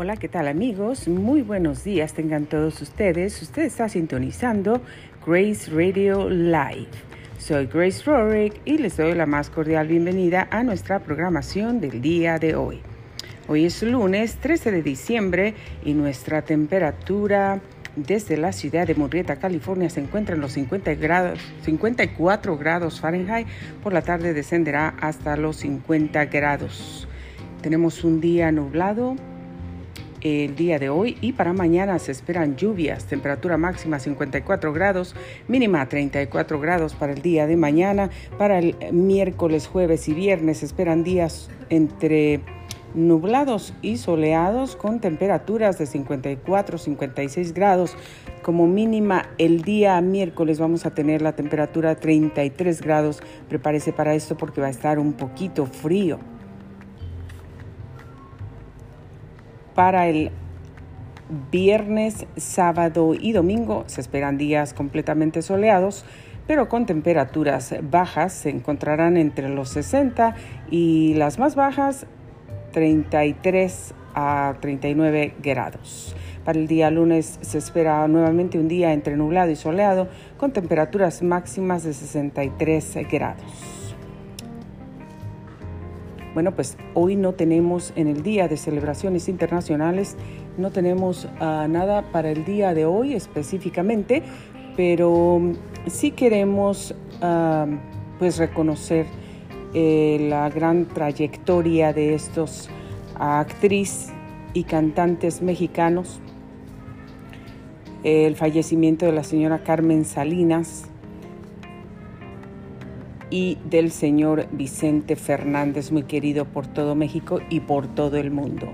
Hola, ¿qué tal amigos? Muy buenos días tengan todos ustedes. Usted está sintonizando Grace Radio Live. Soy Grace Rorick y les doy la más cordial bienvenida a nuestra programación del día de hoy. Hoy es lunes 13 de diciembre y nuestra temperatura desde la ciudad de Murrieta, California, se encuentra en los 50 grados, 54 grados Fahrenheit. Por la tarde descenderá hasta los 50 grados. Tenemos un día nublado el día de hoy y para mañana se esperan lluvias, temperatura máxima 54 grados, mínima 34 grados para el día de mañana. Para el miércoles, jueves y viernes se esperan días entre nublados y soleados con temperaturas de 54, 56 grados. Como mínima el día miércoles vamos a tener la temperatura 33 grados. Prepárese para esto porque va a estar un poquito frío. Para el viernes, sábado y domingo se esperan días completamente soleados, pero con temperaturas bajas se encontrarán entre los 60 y las más bajas 33 a 39 grados. Para el día lunes se espera nuevamente un día entre nublado y soleado con temperaturas máximas de 63 grados. Bueno, pues hoy no tenemos en el Día de Celebraciones Internacionales, no tenemos uh, nada para el día de hoy específicamente, pero sí queremos uh, pues reconocer eh, la gran trayectoria de estos actriz y cantantes mexicanos, el fallecimiento de la señora Carmen Salinas, y del señor Vicente Fernández, muy querido por todo México y por todo el mundo.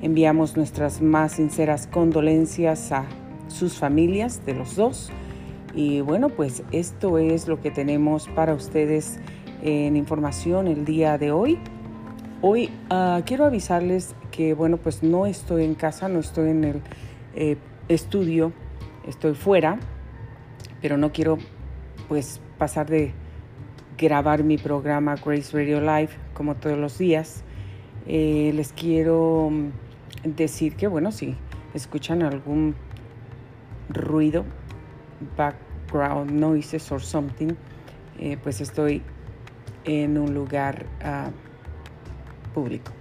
Enviamos nuestras más sinceras condolencias a sus familias de los dos. Y bueno, pues esto es lo que tenemos para ustedes en información el día de hoy. Hoy uh, quiero avisarles que, bueno, pues no estoy en casa, no estoy en el eh, estudio, estoy fuera, pero no quiero pues pasar de grabar mi programa Grace Radio Live como todos los días. Eh, les quiero mm, decir que, bueno, si escuchan algún ruido, background noises or something, eh, pues estoy en un lugar uh, público.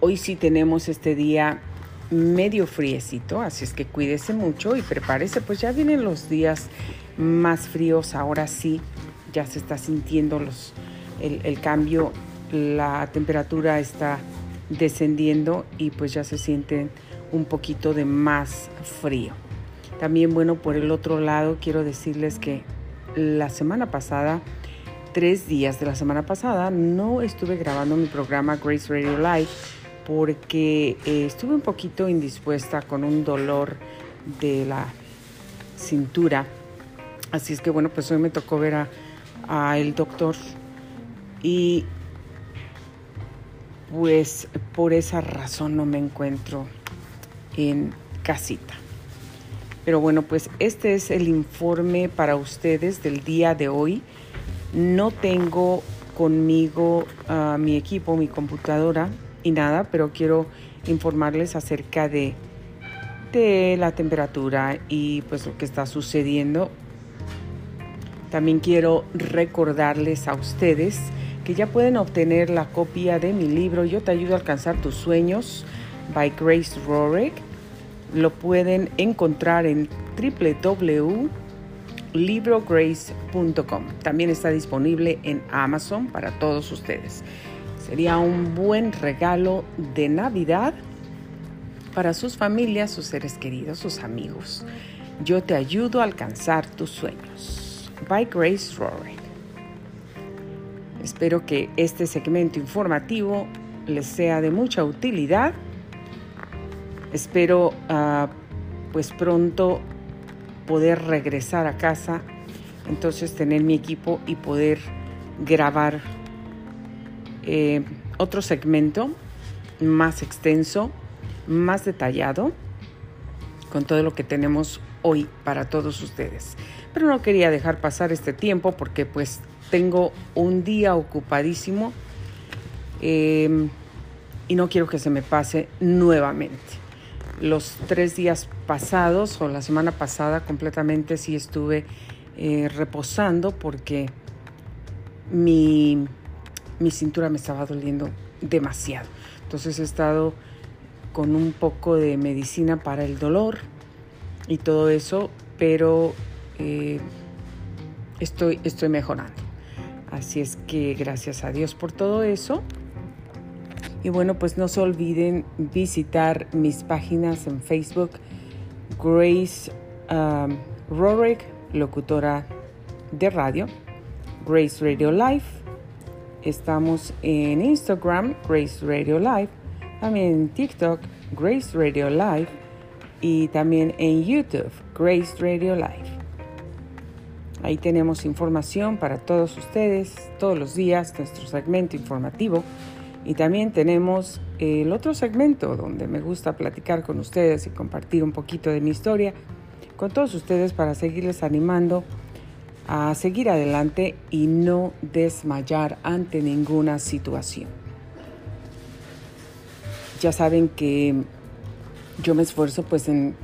Hoy sí tenemos este día medio friecito, así es que cuídese mucho y prepárese, pues ya vienen los días más fríos, ahora sí, ya se está sintiendo los, el, el cambio, la temperatura está descendiendo y pues ya se siente un poquito de más frío. También bueno, por el otro lado, quiero decirles que la semana pasada, tres días de la semana pasada, no estuve grabando mi programa Grace Radio Live porque eh, estuve un poquito indispuesta con un dolor de la cintura. Así es que bueno, pues hoy me tocó ver a, el doctor y pues por esa razón no me encuentro en casita. Pero bueno, pues este es el informe para ustedes del día de hoy. No tengo conmigo mi equipo, mi computadora, y nada, pero quiero informarles acerca de, de la temperatura y pues lo que está sucediendo. También quiero recordarles a ustedes que ya pueden obtener la copia de mi libro Yo te ayudo a alcanzar tus sueños by Grace Rorick. Lo pueden encontrar en www.librograce.com. También está disponible en Amazon para todos ustedes. Sería un buen regalo de Navidad para sus familias, sus seres queridos, sus amigos. Yo te ayudo a alcanzar tus sueños. By Grace Rory. Espero que este segmento informativo les sea de mucha utilidad. Espero uh, pues pronto poder regresar a casa, entonces tener mi equipo y poder grabar eh, otro segmento más extenso, más detallado, con todo lo que tenemos hoy para todos ustedes. Pero no quería dejar pasar este tiempo porque pues tengo un día ocupadísimo em, y no quiero que se me pase nuevamente. Los tres días pasados o la semana pasada completamente sí estuve eh, reposando porque mi, mi cintura me estaba doliendo demasiado. Entonces he estado con un poco de medicina para el dolor y todo eso, pero eh, estoy, estoy mejorando. Así es que gracias a Dios por todo eso. Y bueno, pues no se olviden visitar mis páginas en Facebook, Grace um, locutora de radio, Grace Radio Live. Estamos en Instagram, Grace Radio Live, también en TikTok, Grace Radio Live y también en YouTube, Grace Radio Live. Ahí tenemos información para todos ustedes todos los días, nuestro segmento informativo. Y también tenemos el otro segmento donde me gusta platicar con ustedes y compartir un poquito de mi historia con todos ustedes para seguirles animando a seguir adelante y no desmayar ante ninguna situación. Ya saben que yo me esfuerzo pues en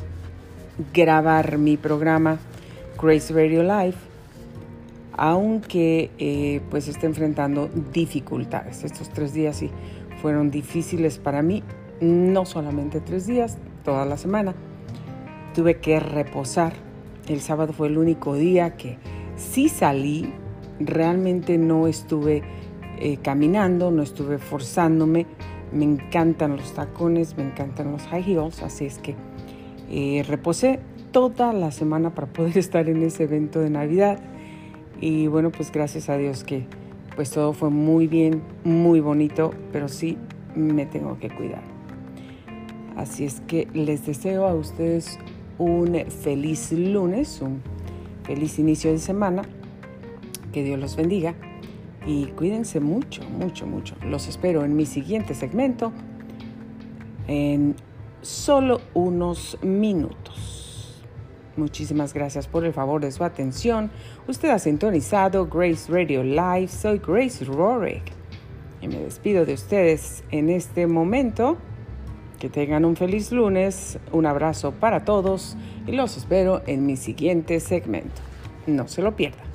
grabar mi programa Grace Radio Live, aunque eh, pues esté enfrentando dificultades. Estos tres días sí fueron difíciles para mí, no solamente tres días, toda la semana. Tuve que reposar. El sábado fue el único día que sí salí, realmente no estuve eh, caminando, no estuve forzándome. Me encantan los tacones, me encantan los high heels, así es que eh, reposé toda la semana para poder estar en ese evento de Navidad. Y bueno, pues gracias a Dios que pues todo fue muy bien, muy bonito, pero sí me tengo que cuidar. Así es que les deseo a ustedes un feliz lunes, un feliz inicio de semana. Que Dios los bendiga y cuídense mucho, mucho, mucho. Los espero en mi siguiente segmento en solo unos minutos. Muchísimas gracias por el favor de su atención. Usted ha sintonizado Grace Radio Live. Soy Grace Rorick y me despido de ustedes en este momento. Que tengan un feliz lunes, un abrazo para todos y los espero en mi siguiente segmento. No se lo pierdan.